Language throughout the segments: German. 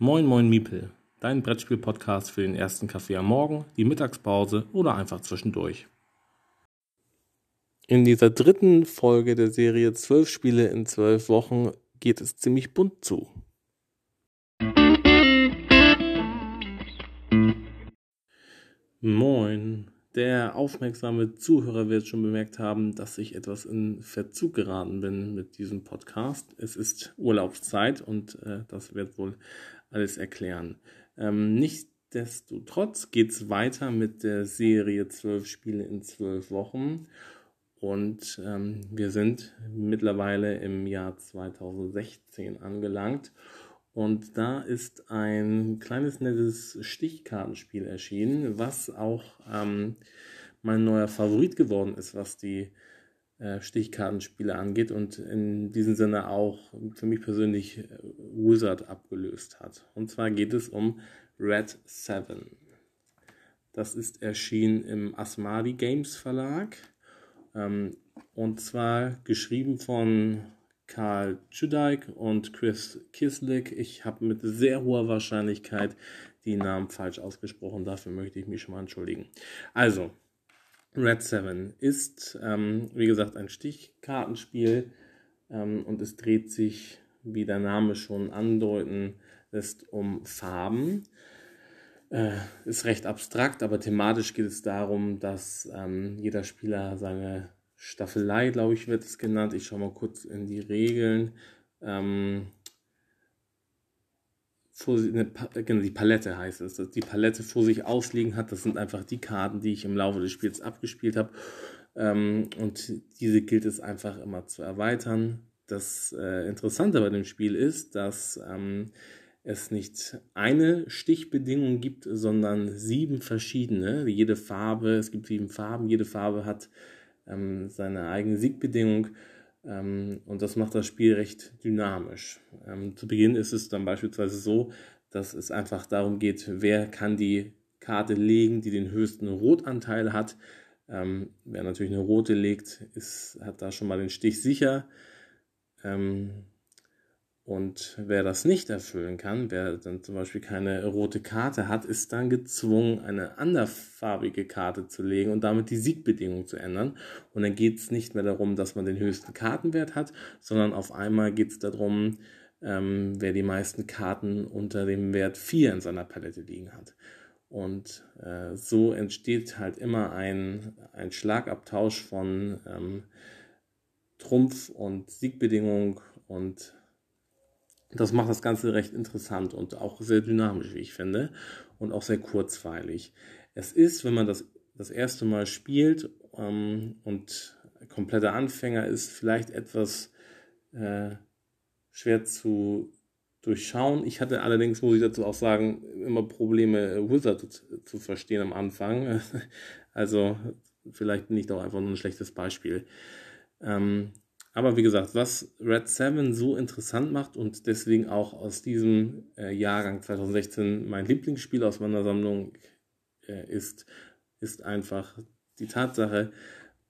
Moin Moin Miepel, dein Brettspiel-Podcast für den ersten Kaffee am Morgen, die Mittagspause oder einfach zwischendurch. In dieser dritten Folge der Serie 12 Spiele in 12 Wochen geht es ziemlich bunt zu. Moin. Der aufmerksame Zuhörer wird schon bemerkt haben, dass ich etwas in Verzug geraten bin mit diesem Podcast. Es ist Urlaubszeit und äh, das wird wohl alles erklären. Ähm, Nichtsdestotrotz geht es weiter mit der Serie 12 Spiele in 12 Wochen. Und ähm, wir sind mittlerweile im Jahr 2016 angelangt. Und da ist ein kleines nettes Stichkartenspiel erschienen, was auch ähm, mein neuer Favorit geworden ist, was die äh, Stichkartenspiele angeht und in diesem Sinne auch für mich persönlich äh, Wizard abgelöst hat. Und zwar geht es um Red 7. Das ist erschienen im Asmadi Games Verlag ähm, und zwar geschrieben von Karl Tschudijk und Chris Kislik. Ich habe mit sehr hoher Wahrscheinlichkeit die Namen falsch ausgesprochen. Dafür möchte ich mich schon mal entschuldigen. Also, Red 7 ist, ähm, wie gesagt, ein Stichkartenspiel ähm, und es dreht sich, wie der Name schon andeuten lässt, um Farben. Äh, ist recht abstrakt, aber thematisch geht es darum, dass ähm, jeder Spieler seine Staffelei, glaube ich, wird es genannt. Ich schaue mal kurz in die Regeln. Ähm, vor, eine, genau, die Palette heißt es, dass die Palette vor sich ausliegen hat. Das sind einfach die Karten, die ich im Laufe des Spiels abgespielt habe. Ähm, und diese gilt es einfach immer zu erweitern. Das äh, Interessante bei dem Spiel ist, dass ähm, es nicht eine Stichbedingung gibt, sondern sieben verschiedene. Jede Farbe, es gibt sieben Farben, jede Farbe hat ähm, seine eigene Siegbedingung. Ähm, und das macht das Spiel recht dynamisch. Ähm, zu Beginn ist es dann beispielsweise so, dass es einfach darum geht, wer kann die Karte legen, die den höchsten Rotanteil hat. Ähm, wer natürlich eine rote legt, ist, hat da schon mal den Stich sicher. Ähm, und wer das nicht erfüllen kann, wer dann zum Beispiel keine rote Karte hat, ist dann gezwungen, eine anderfarbige Karte zu legen und damit die Siegbedingung zu ändern. Und dann geht es nicht mehr darum, dass man den höchsten Kartenwert hat, sondern auf einmal geht es darum, ähm, wer die meisten Karten unter dem Wert 4 in seiner Palette liegen hat. Und äh, so entsteht halt immer ein, ein Schlagabtausch von ähm, Trumpf und Siegbedingung und das macht das Ganze recht interessant und auch sehr dynamisch, wie ich finde, und auch sehr kurzweilig. Es ist, wenn man das das erste Mal spielt ähm, und kompletter Anfänger ist, vielleicht etwas äh, schwer zu durchschauen. Ich hatte allerdings, muss ich dazu auch sagen, immer Probleme, Wizard zu, zu verstehen am Anfang. Also vielleicht bin ich doch einfach nur ein schlechtes Beispiel. Ähm, aber wie gesagt, was Red 7 so interessant macht und deswegen auch aus diesem äh, Jahrgang 2016 mein Lieblingsspiel aus meiner Sammlung äh, ist, ist einfach die Tatsache,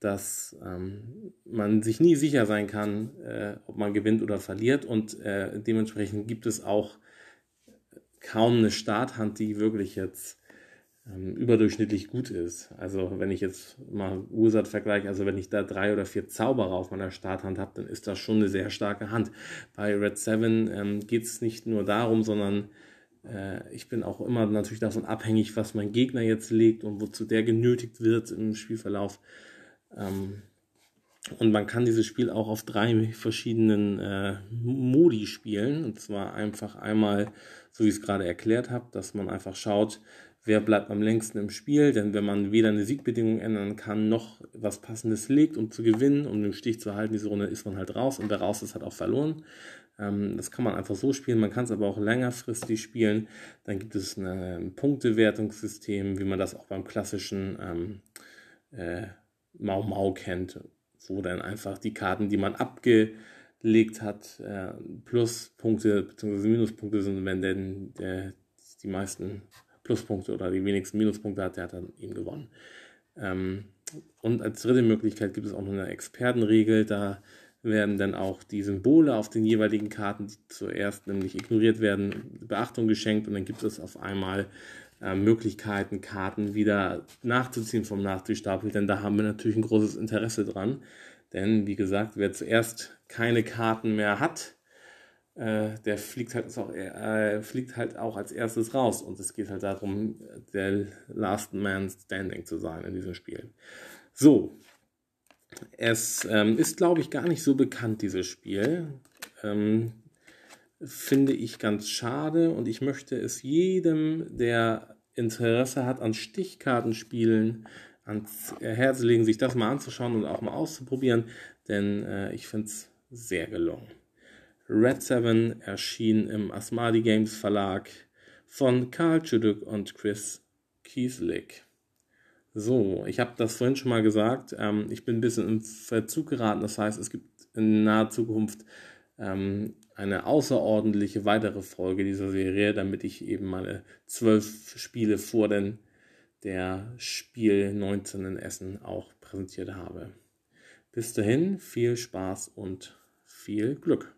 dass ähm, man sich nie sicher sein kann, äh, ob man gewinnt oder verliert und äh, dementsprechend gibt es auch kaum eine Starthand, die wirklich jetzt ähm, überdurchschnittlich gut ist. Also wenn ich jetzt mal Ursat vergleiche, also wenn ich da drei oder vier Zauberer auf meiner Starthand habe, dann ist das schon eine sehr starke Hand. Bei Red 7 ähm, geht es nicht nur darum, sondern äh, ich bin auch immer natürlich davon abhängig, was mein Gegner jetzt legt und wozu der genötigt wird im Spielverlauf. Ähm, und man kann dieses Spiel auch auf drei verschiedenen äh, Modi spielen. Und zwar einfach einmal, so wie ich es gerade erklärt habe, dass man einfach schaut, wer bleibt am längsten im Spiel, denn wenn man weder eine Siegbedingung ändern kann, noch was Passendes legt, um zu gewinnen, um den Stich zu halten, diese Runde ist man halt raus und wer raus ist, hat auch verloren. Ähm, das kann man einfach so spielen, man kann es aber auch längerfristig spielen. Dann gibt es ein Punktewertungssystem, wie man das auch beim klassischen ähm, äh, Mau Mau kennt, wo dann einfach die Karten, die man abgelegt hat, äh, Pluspunkte bzw. Minuspunkte sind, wenn denn der, die meisten Pluspunkte oder die wenigsten Minuspunkte hat, der hat dann eben gewonnen. Ähm, und als dritte Möglichkeit gibt es auch noch eine Expertenregel. Da werden dann auch die Symbole auf den jeweiligen Karten, die zuerst nämlich ignoriert werden, Beachtung geschenkt und dann gibt es auf einmal äh, Möglichkeiten, Karten wieder nachzuziehen vom Nachziehstapel, denn da haben wir natürlich ein großes Interesse dran. Denn wie gesagt, wer zuerst keine Karten mehr hat, äh, der fliegt halt, auch, äh, fliegt halt auch als erstes raus. Und es geht halt darum, der Last Man Standing zu sein in diesem Spiel. So, es ähm, ist, glaube ich, gar nicht so bekannt, dieses Spiel. Ähm, finde ich ganz schade und ich möchte es jedem, der Interesse hat an Stichkartenspielen, ans Herz legen, sich das mal anzuschauen und auch mal auszuprobieren, denn äh, ich finde es sehr gelungen. Red 7 erschien im Asmadi Games Verlag von Karl Czuduk und Chris Kieslik. So, ich habe das vorhin schon mal gesagt. Ähm, ich bin ein bisschen im Verzug geraten. Das heißt, es gibt in naher Zukunft ähm, eine außerordentliche weitere Folge dieser Serie, damit ich eben meine zwölf Spiele vor den, der Spiel 19 in Essen auch präsentiert habe. Bis dahin viel Spaß und viel Glück.